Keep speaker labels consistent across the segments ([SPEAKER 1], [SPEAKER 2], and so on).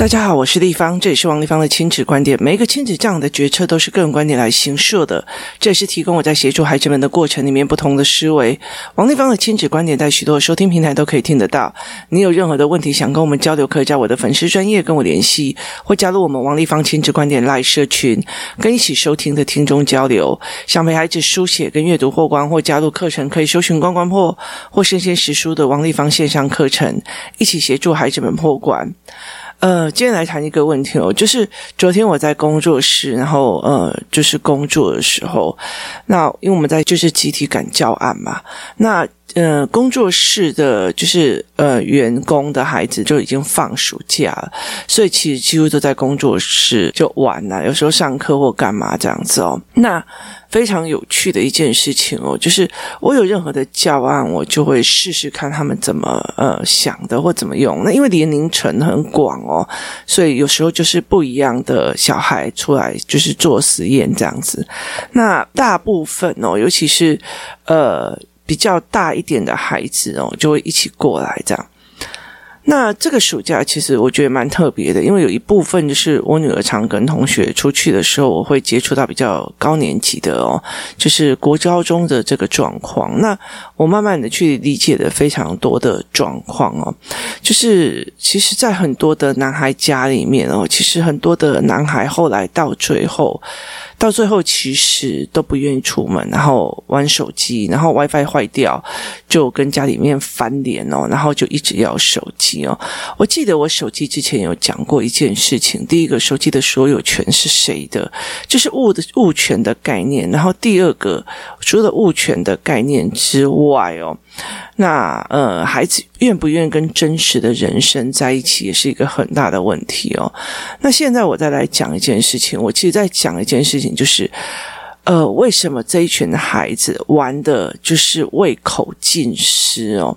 [SPEAKER 1] 大家好，我是丽芳，这里是王立芳的亲子观点。每一个亲子这样的决策都是个人观点来形设的，这也是提供我在协助孩子们的过程里面不同的思维。王立芳的亲子观点在许多收听平台都可以听得到。你有任何的问题想跟我们交流，可以在我的粉丝专业跟我联系，或加入我们王立芳亲子观点赖社群，跟一起收听的听众交流。想陪孩子书写跟阅读破关，或加入课程，可以搜寻关关破或生鲜识书的王立芳线上课程，一起协助孩子们破关。呃，今天来谈一个问题哦，就是昨天我在工作室，然后呃，就是工作的时候，那因为我们在就是集体赶教案嘛，那。呃，工作室的，就是呃，员工的孩子就已经放暑假了，所以其实几乎都在工作室就玩了，有时候上课或干嘛这样子哦。那非常有趣的一件事情哦，就是我有任何的教案，我就会试试看他们怎么呃想的或怎么用。那因为年龄层很广哦，所以有时候就是不一样的小孩出来就是做实验这样子。那大部分哦，尤其是呃。比较大一点的孩子哦，就会一起过来这样。那这个暑假其实我觉得蛮特别的，因为有一部分就是我女儿常跟同学出去的时候，我会接触到比较高年级的哦，就是国高中的这个状况。那我慢慢的去理解了非常多的状况哦，就是其实，在很多的男孩家里面哦，其实很多的男孩后来到最后。到最后，其实都不愿意出门，然后玩手机，然后 WiFi 坏掉，就跟家里面翻脸哦，然后就一直要手机哦。我记得我手机之前有讲过一件事情，第一个，手机的所有权是谁的？就是物的物权的概念。然后第二个，除了物权的概念之外哦。那呃，孩子愿不愿意跟真实的人生在一起，也是一个很大的问题哦。那现在我再来讲一件事情，我其实在讲一件事情，就是。呃，为什么这一群孩子玩的就是胃口尽失哦？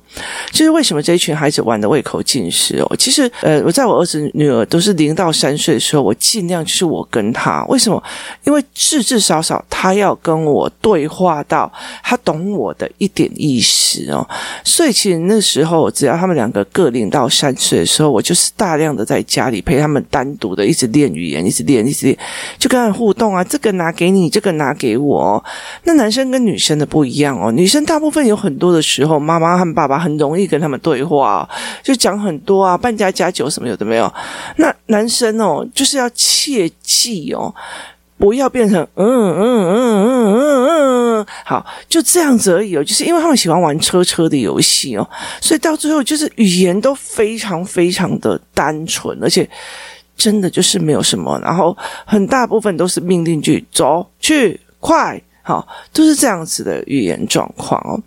[SPEAKER 1] 就是为什么这一群孩子玩的胃口尽失哦？其实，呃，我在我儿子女儿都是零到三岁的时候，我尽量就是我跟他，为什么？因为至至少少他要跟我对话到他懂我的一点意思哦。所以其实那时候，只要他们两个各零到三岁的时候，我就是大量的在家里陪他们单独的一直练语言，一直练，一直练，就跟他互动啊，这个拿给你，这个拿。给我，那男生跟女生的不一样哦。女生大部分有很多的时候，妈妈和爸爸很容易跟他们对话，就讲很多啊，半家家酒什么有的没有。那男生哦，就是要切记哦，不要变成嗯嗯嗯嗯嗯嗯，好，就这样子而已哦。就是因为他们喜欢玩车车的游戏哦，所以到最后就是语言都非常非常的单纯，而且。真的就是没有什么，然后很大部分都是命令句，走去快。好，都是这样子的语言状况哦。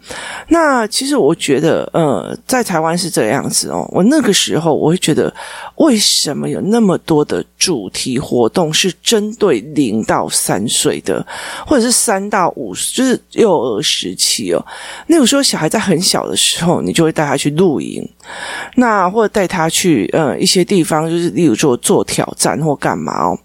[SPEAKER 1] 那其实我觉得，呃，在台湾是这样子哦。我那个时候我会觉得，为什么有那么多的主题活动是针对零到三岁的，或者是三到五，就是幼儿时期哦。那有时候小孩在很小的时候，你就会带他去露营，那或者带他去呃一些地方，就是例如说做挑战或干嘛哦。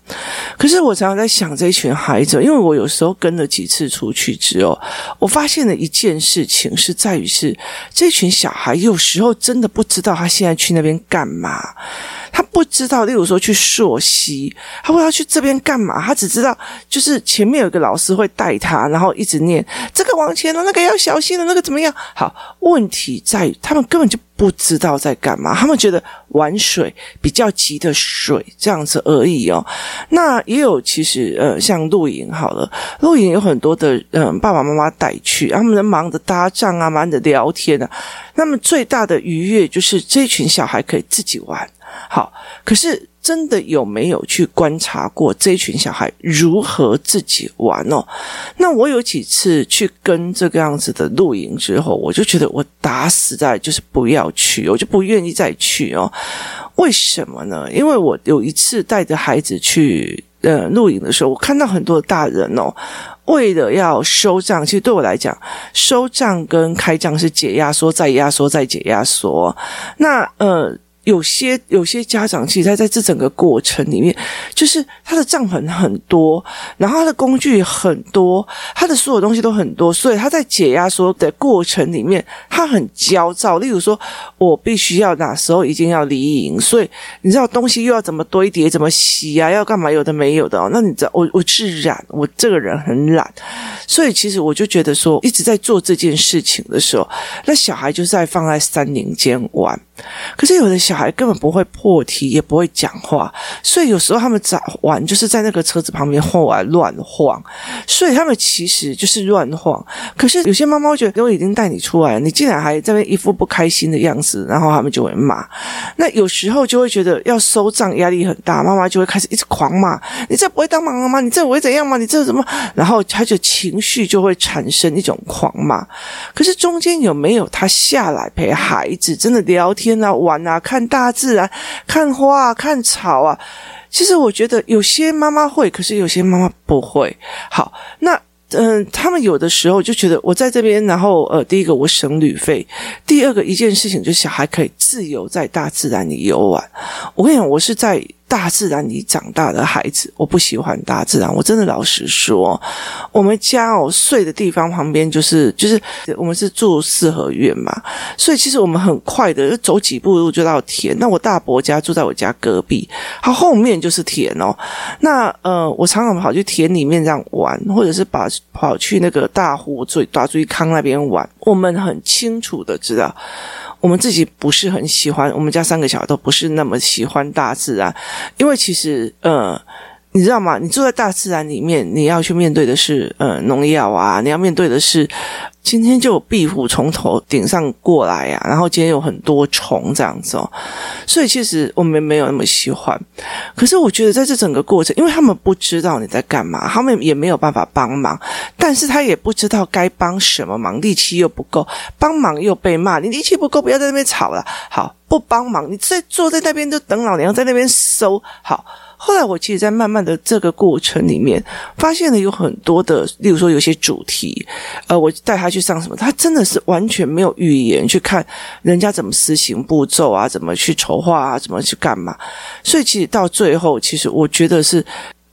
[SPEAKER 1] 可是我常常在想这一群孩子，因为我有时候跟了几次。出去之后，我发现了一件事情，是在于是这群小孩有时候真的不知道他现在去那边干嘛，他不知道，例如说去溯溪，他会要去这边干嘛？他只知道就是前面有个老师会带他，然后一直念这个往前了，那个要小心了，那个怎么样？好，问题在于他们根本就。不知道在干嘛，他们觉得玩水比较急的水这样子而已哦。那也有其实呃，像露营好了，露营有很多的嗯、爸爸妈妈带去，他们能忙着搭帐啊，忙着聊天啊。那么最大的愉悦就是这群小孩可以自己玩。好，可是。真的有没有去观察过这群小孩如何自己玩哦？那我有几次去跟这个样子的露营之后，我就觉得我打死在就是不要去，我就不愿意再去哦。为什么呢？因为我有一次带着孩子去呃露营的时候，我看到很多大人哦，为了要收账，其实对我来讲，收账跟开账是解压缩再压缩再解压缩。那呃。有些有些家长，其实在在这整个过程里面，就是他的账本很多，然后他的工具很多，他的所有东西都很多，所以他在解压缩的过程里面，他很焦躁。例如说，我必须要哪时候一定要离营，所以你知道东西又要怎么堆叠，怎么洗啊，要干嘛？有的没有的哦。那你知道，我我是懒，我这个人很懒，所以其实我就觉得说，一直在做这件事情的时候，那小孩就是在放在三年间玩。可是有的小孩根本不会破题，也不会讲话，所以有时候他们早玩就是在那个车子旁边晃来乱晃，所以他们其实就是乱晃。可是有些妈妈觉得，我已经带你出来了，你竟然还在那一副不开心的样子，然后他们就会骂。那有时候就会觉得要收账压力很大，妈妈就会开始一直狂骂：“你这不会当妈妈吗？你这会怎样吗？你这怎么？”然后他就情绪就会产生一种狂骂。可是中间有没有他下来陪孩子，真的聊天？玩啊，看大自然，看花啊，看草啊。其实我觉得有些妈妈会，可是有些妈妈不会。好，那嗯、他们有的时候就觉得我在这边，然后呃，第一个我省旅费，第二个一件事情就是小孩可以自由在大自然里游玩。我跟你讲，我是在。大自然里长大的孩子，我不喜欢大自然。我真的老实说，我们家哦睡的地方旁边就是就是我们是住四合院嘛，所以其实我们很快的就走几步路就到田。那我大伯家住在我家隔壁，他后面就是田哦。那呃，我常常跑去田里面这样玩，或者是把跑去那个大湖最大最康那边玩。我们很清楚的知道。我们自己不是很喜欢，我们家三个小孩都不是那么喜欢大自然，因为其实，呃，你知道吗？你住在大自然里面，你要去面对的是，呃，农药啊，你要面对的是。今天就有壁虎从头顶上过来呀、啊，然后今天有很多虫这样子哦，所以其实我们没有那么喜欢。可是我觉得在这整个过程，因为他们不知道你在干嘛，他们也没有办法帮忙，但是他也不知道该帮什么忙，力气又不够，帮忙又被骂，你力气不够，不要在那边吵了。好，不帮忙，你在坐在那边就等老娘在那边收好。后来我其实，在慢慢的这个过程里面，发现了有很多的，例如说有些主题，呃，我带他去上什么，他真的是完全没有语言去看人家怎么实行步骤啊，怎么去筹划啊，怎么去干嘛，所以其实到最后，其实我觉得是。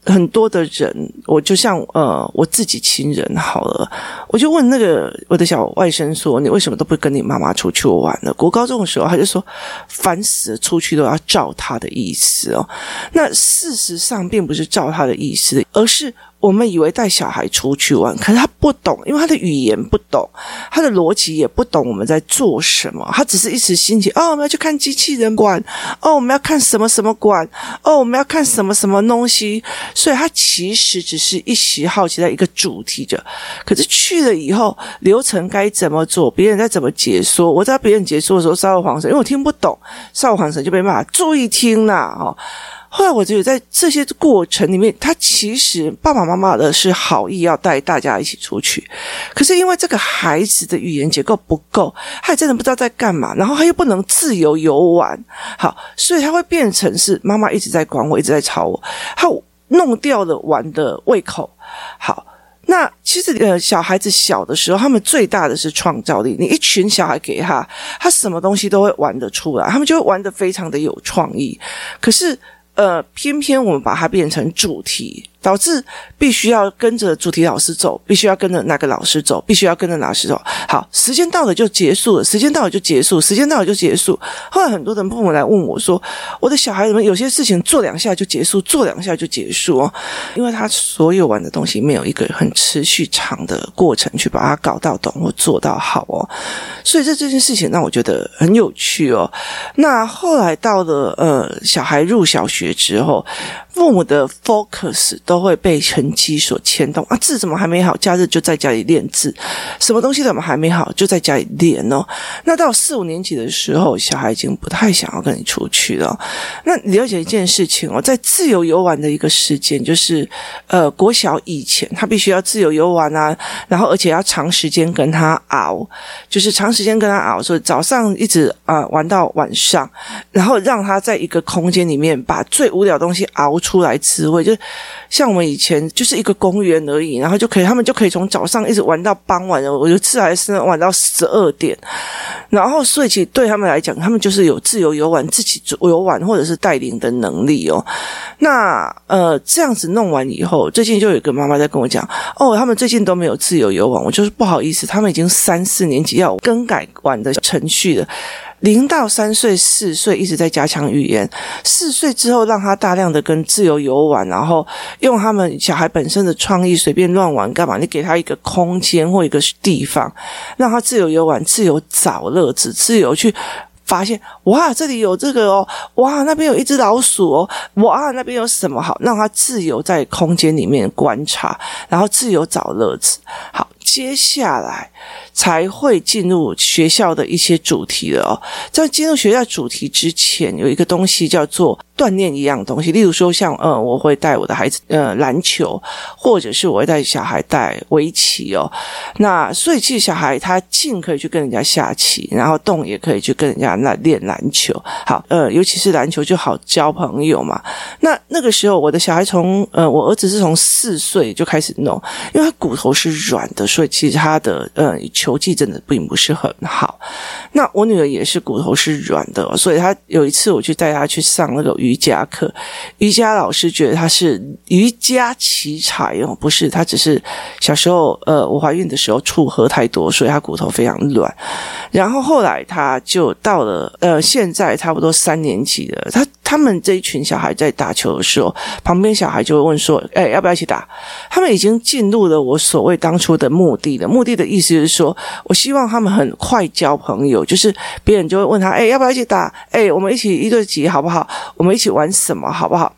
[SPEAKER 1] 很多的人，我就像呃，我自己亲人好了，我就问那个我的小外甥说：“你为什么都不跟你妈妈出去玩呢？”国高中的时候，他就说：“烦死了，出去都要照他的意思哦。”那事实上并不是照他的意思，而是。我们以为带小孩出去玩，可是他不懂，因为他的语言不懂，他的逻辑也不懂我们在做什么。他只是一时兴起，哦，我们要去看机器人馆，哦，我们要看什么什么馆，哦，我们要看什么什么东西。所以他其实只是一时好奇在一个主题的。可是去了以后，流程该怎么做，别人在怎么解说，我在别人解说的时候稍微晃神，因为我听不懂，稍微晃神就被骂，注意听啦，哦。后来我觉得，在这些过程里面，他其实爸爸妈妈的是好意要带大家一起出去，可是因为这个孩子的语言结构不够，他也真的不知道在干嘛，然后他又不能自由游玩，好，所以他会变成是妈妈一直在管我，一直在吵我，他弄掉了玩的胃口。好，那其实呃，小孩子小的时候，他们最大的是创造力，你一群小孩给他，他什么东西都会玩得出来，他们就会玩得非常的有创意，可是。呃，偏偏我们把它变成主题。导致必须要跟着主题老师走，必须要跟着哪个老师走，必须要跟着老师走。好，时间到了就结束了，时间到了就结束，时间到了就结束。后来很多人父母来问我说：“我的小孩怎么有些事情做两下就结束，做两下就结束哦？”因为他所有玩的东西没有一个很持续长的过程去把它搞到懂或做到好哦。所以这这件事情让我觉得很有趣哦。那后来到了呃小孩入小学之后，父母的 focus 都会被成绩所牵动啊，字怎么还没好？假日就在家里练字，什么东西怎么还没好？就在家里练哦。那到四五年级的时候，小孩已经不太想要跟你出去了。那了解一件事情哦，在自由游玩的一个时间，就是呃，国小以前他必须要自由游玩啊，然后而且要长时间跟他熬，就是长时间跟他熬，所以早上一直啊、玩到晚上，然后让他在一个空间里面把最无聊的东西熬出来滋味，就。像我们以前就是一个公园而已，然后就可以他们就可以从早上一直玩到傍晚，我有次还是玩到十二点，然后所以其实对他们来讲，他们就是有自由游玩、自己游玩或者是带领的能力哦。那呃这样子弄完以后，最近就有一个妈妈在跟我讲，哦，他们最近都没有自由游玩，我就是不好意思，他们已经三四年级要更改玩的程序了。零到三岁、四岁一直在加强语言，四岁之后让他大量的跟自由游玩，然后用他们小孩本身的创意随便乱玩干嘛？你给他一个空间或一个地方，让他自由游玩、自由找乐子、自由去发现。哇，这里有这个哦！哇，那边有一只老鼠哦！哇，那边有什么好？让他自由在空间里面观察，然后自由找乐子。好。接下来才会进入学校的一些主题了哦。在进入学校主题之前，有一个东西叫做锻炼一样东西。例如说，像呃，我会带我的孩子呃篮球，或者是我会带小孩带围棋哦。那所以其实小孩他静可以去跟人家下棋，然后动也可以去跟人家那练篮球。好，呃，尤其是篮球就好交朋友嘛。那那个时候，我的小孩从呃，我儿子是从四岁就开始弄，因为他骨头是软的。所以其实他的呃球技真的并不是很好。那我女儿也是骨头是软的，所以她有一次我去带她去上那个瑜伽课，瑜伽老师觉得她是瑜伽奇才哦，不是，她只是小时候呃我怀孕的时候醋喝太多，所以她骨头非常软。然后后来她就到了呃现在差不多三年级了，她他们这一群小孩在打球的时候，旁边小孩就会问说：“哎，要不要一起打？”他们已经进入了我所谓当初的目。的的目的的意思是说，我希望他们很快交朋友，就是别人就会问他，哎，要不要一起打？哎，我们一起一对几好不好？我们一起玩什么好不好？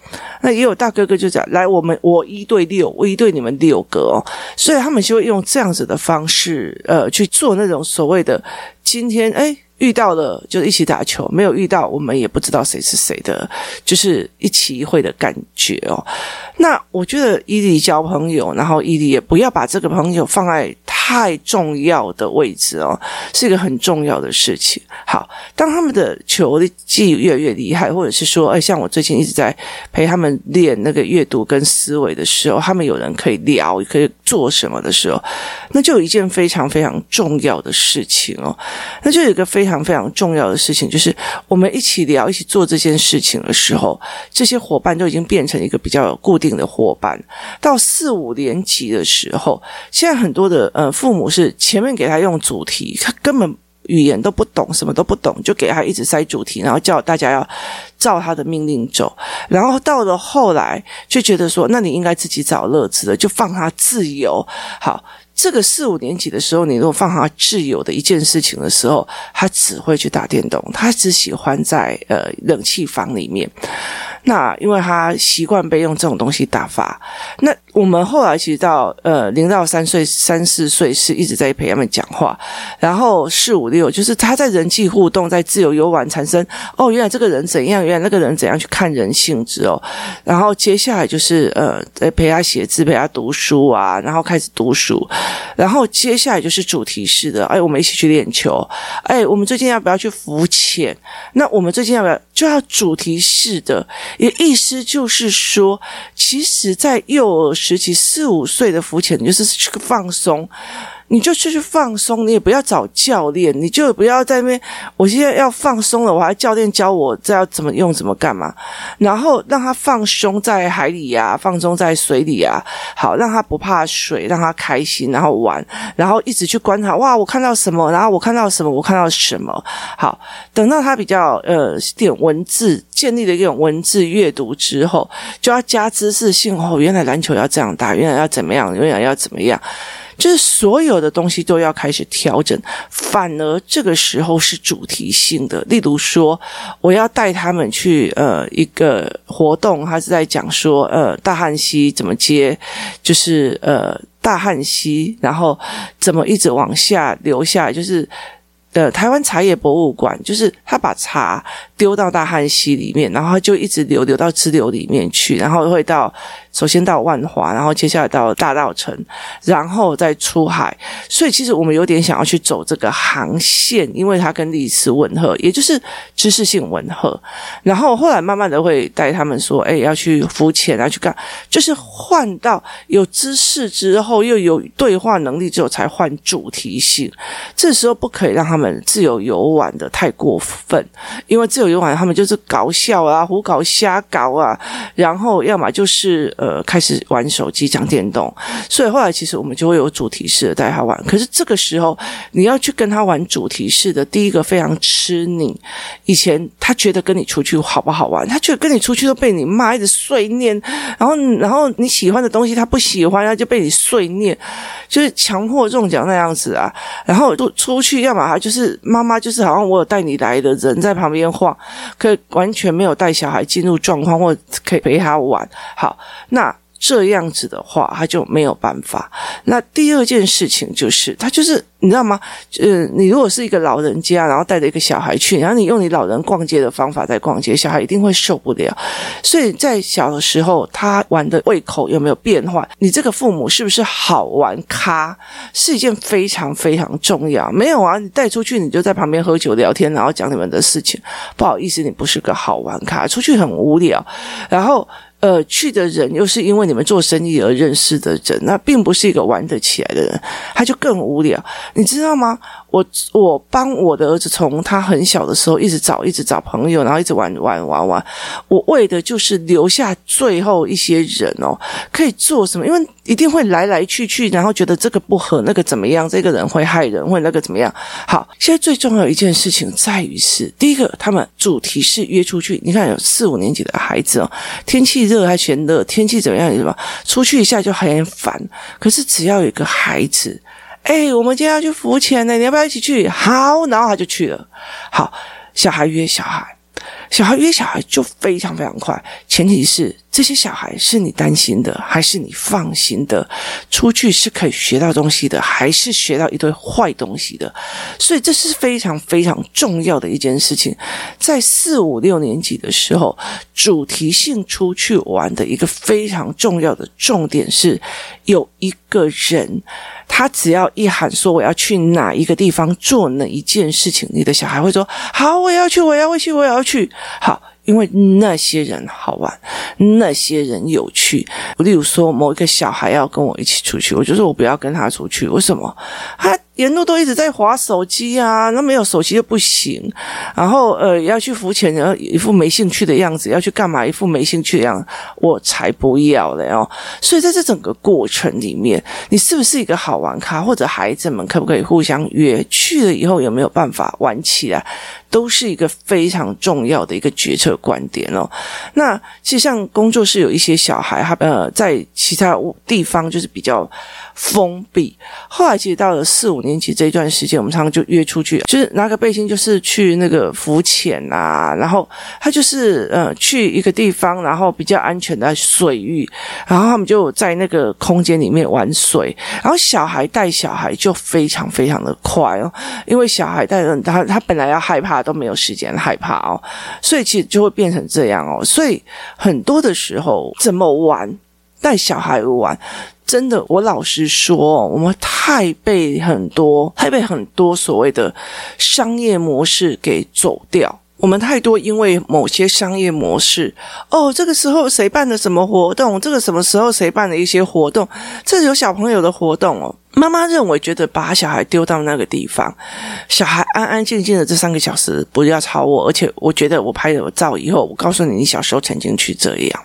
[SPEAKER 1] 那也有大哥哥就讲，来，我们我一对六，我一对你们六个哦，所以他们就会用这样子的方式，呃，去做那种所谓的今天，哎。遇到了就一起打球，没有遇到我们也不知道谁是谁的，就是一期一会的感觉哦。那我觉得伊犁交朋友，然后伊犁也不要把这个朋友放在太重要的位置哦，是一个很重要的事情。好，当他们的球技越来越厉害，或者是说，哎，像我最近一直在陪他们练那个阅读跟思维的时候，他们有人可以聊，可以做什么的时候，那就有一件非常非常重要的事情哦，那就有一个非常。非常非常重要的事情，就是我们一起聊、一起做这件事情的时候，这些伙伴都已经变成一个比较固定的伙伴。到四五年级的时候，现在很多的呃父母是前面给他用主题，他根本语言都不懂，什么都不懂，就给他一直塞主题，然后叫大家要照他的命令走。然后到了后来，就觉得说，那你应该自己找乐子了，就放他自由。好。这个四五年级的时候，你如果放他自由的一件事情的时候，他只会去打电动，他只喜欢在呃冷气房里面。那因为他习惯被用这种东西打发，那我们后来其实到呃零到三岁、三四岁是一直在陪他们讲话，然后四五六就是他在人际互动、在自由游玩产生哦，原来这个人怎样，原来那个人怎样去看人性质哦，然后接下来就是呃在陪他写字、陪他读书啊，然后开始读书。然后接下来就是主题式的，哎，我们一起去练球，哎，我们最近要不要去浮潜？那我们最近要不要就要主题式的？也意思就是说，其实，在幼儿时期四五岁的浮潜，就是去放松。你就去去放松，你也不要找教练，你就不要在那边。我现在要放松了，我还教练教我这要怎么用，怎么干嘛？然后让他放松在海里呀，放松在水里呀。好，让他不怕水，让他开心，然后玩，然后一直去观察。哇，我看到什么？然后我看到什么？我看到什么？好，等到他比较呃点文字建立了一种文字阅读之后，就要加知识性。哦，原来篮球要这样打，原来要怎么样，原来要怎么样。就是所有的东西都要开始调整，反而这个时候是主题性的。例如说，我要带他们去呃一个活动，他是在讲说呃大汉溪怎么接，就是呃大汉溪，然后怎么一直往下流下来，就是的台湾茶叶博物馆，就是他把茶丢到大汉溪里面，然后就一直流流到支流里面去，然后会到首先到万华，然后接下来到大稻城，然后再出海。所以其实我们有点想要去走这个航线，因为它跟历史吻合，也就是知识性吻合。然后后来慢慢的会带他们说，哎，要去浮潜，要去干，就是换到有知识之后，又有对话能力之后，才换主题性。这时候不可以让他。们自由游玩的太过分，因为自由游玩他们就是搞笑啊、胡搞瞎搞啊，然后要么就是呃开始玩手机、讲电动，所以后来其实我们就会有主题式的带他玩。可是这个时候你要去跟他玩主题式的，第一个非常吃你。以前他觉得跟你出去好不好玩，他觉得跟你出去都被你骂，一直碎念，然后然后你喜欢的东西他不喜欢，他就被你碎念，就是强迫中奖那样子啊。然后都出去，要么他就。是妈妈，就是好像我有带你来的人在旁边晃，可以完全没有带小孩进入状况，或可以陪他玩。好，那。这样子的话，他就没有办法。那第二件事情就是，他就是你知道吗？呃，你如果是一个老人家，然后带着一个小孩去，然后你用你老人逛街的方法在逛街，小孩一定会受不了。所以在小的时候，他玩的胃口有没有变化？你这个父母是不是好玩咖？是一件非常非常重要。没有啊，你带出去你就在旁边喝酒聊天，然后讲你们的事情。不好意思，你不是个好玩咖，出去很无聊。然后。呃，去的人又是因为你们做生意而认识的人，那并不是一个玩得起来的人，他就更无聊，你知道吗？我我帮我的儿子从他很小的时候一直找一直找朋友，然后一直玩玩玩玩，我为的就是留下最后一些人哦，可以做什么？因为一定会来来去去，然后觉得这个不合，那个怎么样？这个人会害人，会那个怎么样？好，现在最重要一件事情在于是，第一个，他们主题是约出去，你看有四五年级的孩子哦，天气热还嫌热，天气怎么样？什么出去一下就很烦，可是只要有一个孩子。哎，我们今天要去浮潜呢，你要不要一起去？好，然后他就去了。好，小孩约小孩，小孩约小孩就非常非常快。前提是这些小孩是你担心的，还是你放心的？出去是可以学到东西的，还是学到一堆坏东西的？所以这是非常非常重要的一件事情。在四五六年级的时候，主题性出去玩的一个非常重要的重点是有一个人。他只要一喊说我要去哪一个地方做哪一件事情，你的小孩会说好，我要去，我要去，我要去。好，因为那些人好玩，那些人有趣。例如说，某一个小孩要跟我一起出去，我就说我不要跟他出去，为什么？他。沿路都一直在滑手机啊，那没有手机就不行。然后呃，要去浮潜，然后一副没兴趣的样子；要去干嘛，一副没兴趣的样子。我才不要嘞哦！所以在这整个过程里面，你是不是一个好玩咖？或者孩子们可不可以互相约？去了以后有没有办法玩起来？都是一个非常重要的一个决策观点哦。那其实像工作室有一些小孩，他呃在其他地方就是比较。封闭。后来其实到了四五年级这一段时间，我们常常就约出去，就是拿个背心，就是去那个浮潜啊。然后他就是呃去一个地方，然后比较安全的水域，然后他们就在那个空间里面玩水。然后小孩带小孩就非常非常的快哦，因为小孩带着他，他本来要害怕都没有时间害怕哦，所以其实就会变成这样哦。所以很多的时候怎么玩，带小孩玩。真的，我老实说，我们太被很多、太被很多所谓的商业模式给走掉。我们太多因为某些商业模式，哦，这个时候谁办的什么活动？这个什么时候谁办的一些活动？这有小朋友的活动哦。妈妈认为，觉得把小孩丢到那个地方，小孩安安静静的这三个小时不要吵我。而且，我觉得我拍了照以后，我告诉你，你小时候曾经去这样。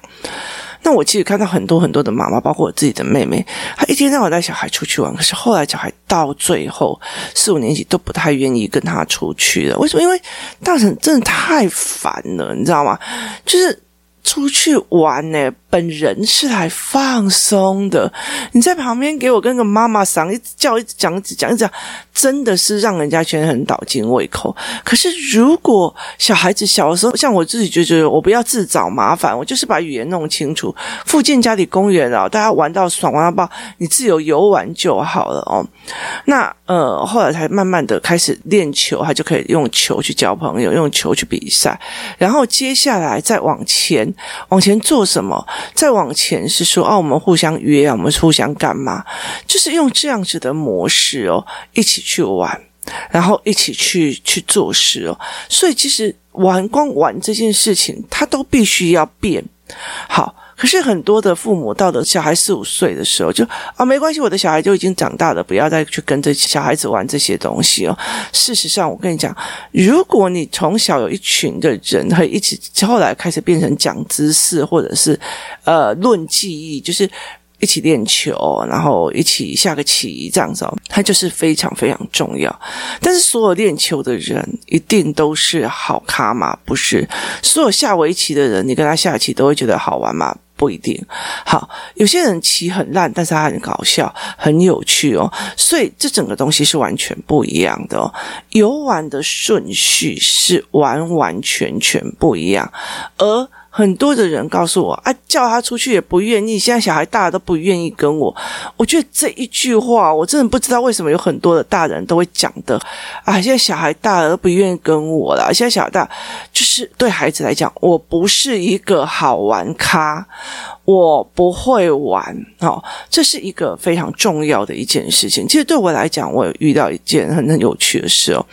[SPEAKER 1] 那我其实看到很多很多的妈妈，包括我自己的妹妹，她一天到晚带小孩出去玩，可是后来小孩到最后四五年级都不太愿意跟她出去了。为什么？因为大人真的太烦了，你知道吗？就是出去玩呢，本人是来放松的。你在旁边给我跟个妈妈嗓一直叫，一直讲，一直讲，一直讲，真的是让人家觉得很倒尽胃口。可是如果小孩子小的时候，像我自己就觉得，我不要自找麻烦，我就是把语言弄清楚。附近家里公园啊，大家玩到爽，玩到爆，你自由游玩就好了哦。那呃，后来才慢慢的开始练球，他就可以用球去交朋友，用球去比赛。然后接下来再往前，往前做什么？再往前是说，哦，我们互相约啊，我们互相干嘛？就是用这样子的模式哦，一起去玩，然后一起去去做事哦。所以其实玩光玩这件事情，它都必须要变好。可是很多的父母到了小孩四五岁的时候就，啊没关系，我的小孩就已经长大了，不要再去跟着小孩子玩这些东西哦。事实上，我跟你讲，如果你从小有一群的人可以一起，后来开始变成讲知识，或者是呃论技艺，就是一起练球，然后一起下个棋这样子哦，它就是非常非常重要。但是所有练球的人一定都是好咖吗？不是，所有下围棋的人，你跟他下棋都会觉得好玩吗？不一定好，有些人骑很烂，但是他很搞笑，很有趣哦。所以这整个东西是完全不一样的哦。游玩的顺序是完完全全不一样，而。很多的人告诉我啊，叫他出去也不愿意。现在小孩大了都不愿意跟我。我觉得这一句话，我真的不知道为什么有很多的大人都会讲的啊。现在小孩大了都不愿意跟我了。现在小孩大，就是对孩子来讲，我不是一个好玩咖。我不会玩，哦，这是一个非常重要的一件事情。其实对我来讲，我有遇到一件很很有趣的事哦。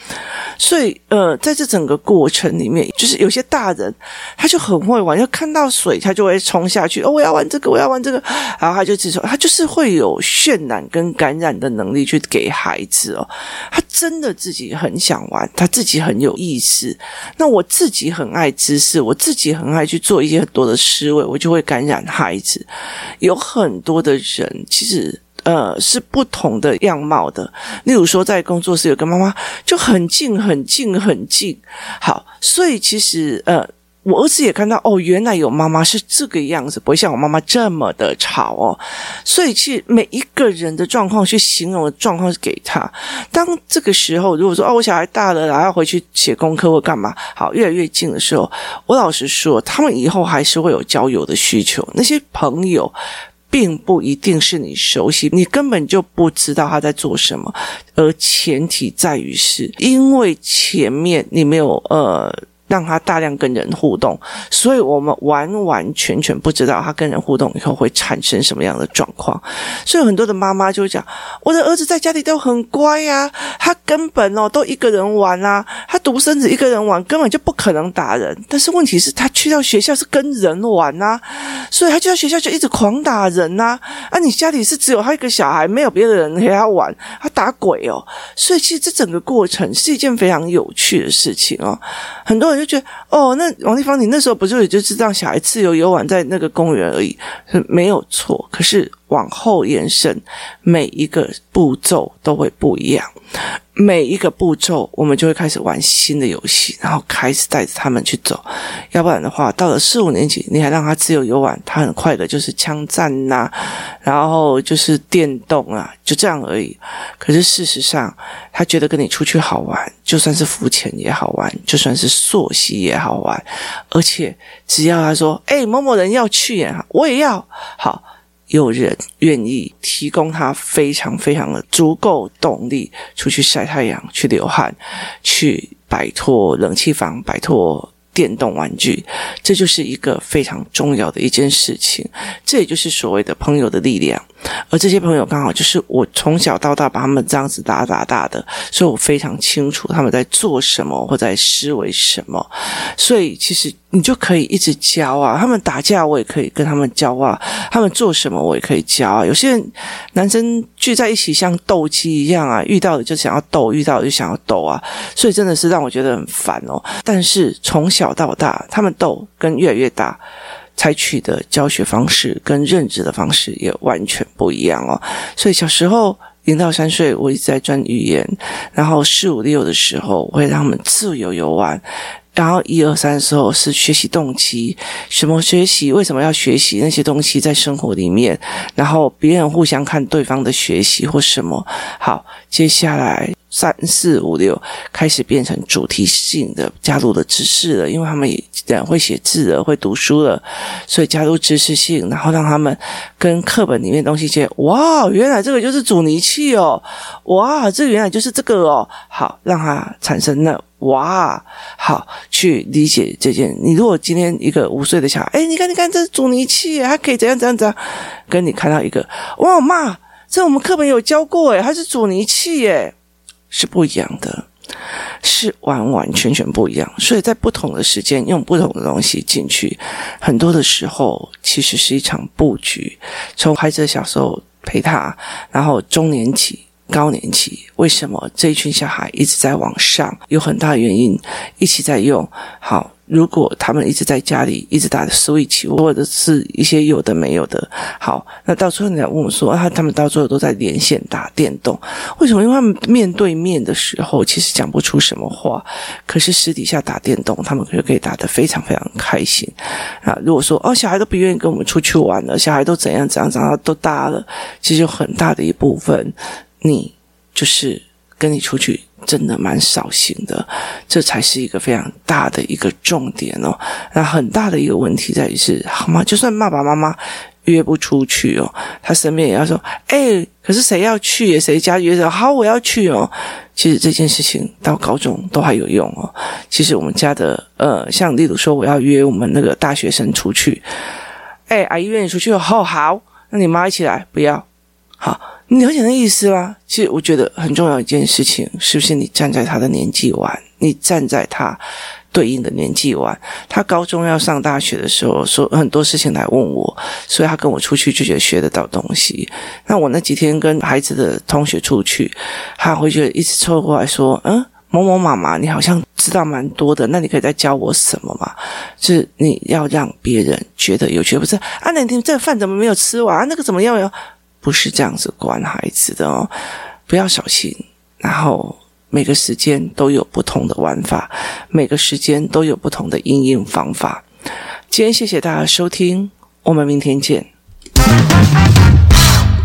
[SPEAKER 1] 所以，呃，在这整个过程里面，就是有些大人他就很会玩，要看到水他就会冲下去，哦，我要玩这个，我要玩这个，然后他就自说，他就是会有渲染跟感染的能力去给孩子哦。他真的自己很想玩，他自己很有意思。那我自己很爱知识，我自己很爱去做一些很多的思维，我就会感染。孩子有很多的人，其实呃是不同的样貌的。例如说，在工作室有个妈妈就很近、很近、很近。好，所以其实呃。我儿子也看到哦，原来有妈妈是这个样子，不会像我妈妈这么的吵哦。所以，其实每一个人的状况去形容的状况是给他。当这个时候，如果说哦，我小孩大了，然后要回去写功课或干嘛，好，越来越近的时候，我老实说，他们以后还是会有交友的需求。那些朋友并不一定是你熟悉，你根本就不知道他在做什么。而前提在于是，因为前面你没有呃。让他大量跟人互动，所以我们完完全全不知道他跟人互动以后会产生什么样的状况。所以很多的妈妈就会讲：“我的儿子在家里都很乖呀，他根本哦都一个人玩啊，他独生子一个人玩根本就不可能打人。但是问题是，他去到学校是跟人玩呐，所以他去到学校就一直狂打人呐。啊，你家里是只有他一个小孩，没有别的人陪他玩，他打鬼哦。所以其实这整个过程是一件非常有趣的事情哦，很多人。就觉得哦，那王立芳，你那时候不就也就是让小孩自由游玩在那个公园而已，没有错。可是往后延伸，每一个步骤都会不一样。每一个步骤，我们就会开始玩新的游戏，然后开始带着他们去走。要不然的话，到了四五年级，你还让他自由游玩，他很快的就是枪战呐、啊，然后就是电动啊，就这样而已。可是事实上，他觉得跟你出去好玩，就算是浮潜也好玩，就算是溯溪也好玩。而且只要他说：“哎，某某人要去呀，我也要。”好。有人愿意提供他非常非常的足够动力，出去晒太阳，去流汗，去摆脱冷气房，摆脱电动玩具，这就是一个非常重要的一件事情。这也就是所谓的朋友的力量。而这些朋友刚好就是我从小到大把他们这样子打打大的，所以我非常清楚他们在做什么或在思维什么。所以其实你就可以一直教啊，他们打架我也可以跟他们教啊，他们做什么我也可以教啊。有些人男生聚在一起像斗鸡一样啊，遇到的就想要斗，遇到的就想要斗啊，所以真的是让我觉得很烦哦。但是从小到大，他们斗跟越来越大。采取的教学方式跟认知的方式也完全不一样哦，所以小时候零到三岁我一直在专语言，然后四五六的时候我会让他们自由游玩，然后一二三的时候是学习动机，什么学习？为什么要学习那些东西在生活里面？然后别人互相看对方的学习或什么？好，接下来。三四五六开始变成主题性的加入了知识了，因为他们也会写字了，会读书了，所以加入知识性，然后让他们跟课本里面的东西接。哇，原来这个就是阻尼器哦！哇，这原来就是这个哦！好，让他产生了哇，好去理解这件。你如果今天一个五岁的小孩，哎，你看，你看，这是阻尼器，还可以怎样怎样怎样？跟你看到一个哇妈，这我们课本有教过诶，它是阻尼器诶。是不一样的，是完完全全不一样。所以在不同的时间用不同的东西进去，很多的时候其实是一场布局。从孩子小时候陪他，然后中年期、高年期，为什么这一群小孩一直在往上？有很大原因，一起在用好。如果他们一直在家里一直打 Switch，或者是一些有的没有的，好，那到时候你来问我说啊，他们到最后都在连线打电动，为什么？因为他们面对面的时候其实讲不出什么话，可是私底下打电动，他们就可以打得非常非常开心啊。如果说哦，小孩都不愿意跟我们出去玩了，小孩都怎样怎样，长大都大了，其实有很大的一部分，你就是。跟你出去真的蛮扫兴的，这才是一个非常大的一个重点哦。那很大的一个问题在于是，好吗？就算爸爸妈妈约不出去哦，他身边也要说，哎，可是谁要去？谁家约着？好，我要去哦。其实这件事情到高中都还有用哦。其实我们家的呃，像例如说，我要约我们那个大学生出去，哎，阿姨约你出去哦，好，那你妈一起来，不要，好。你了解那意思吗？其实我觉得很重要一件事情，是不是你站在他的年纪玩，你站在他对应的年纪玩。他高中要上大学的时候，说很多事情来问我，所以他跟我出去就觉得学得到东西。那我那几天跟孩子的同学出去，他会觉得一直凑过来说：“嗯，某某妈妈，你好像知道蛮多的，那你可以再教我什么吗？”就是你要让别人觉得有趣，不是啊？那你这饭怎么没有吃完？那个怎么样？不是这样子管孩子的哦，不要小心。然后每个时间都有不同的玩法，每个时间都有不同的应用方法。今天谢谢大家收听，我们明天见。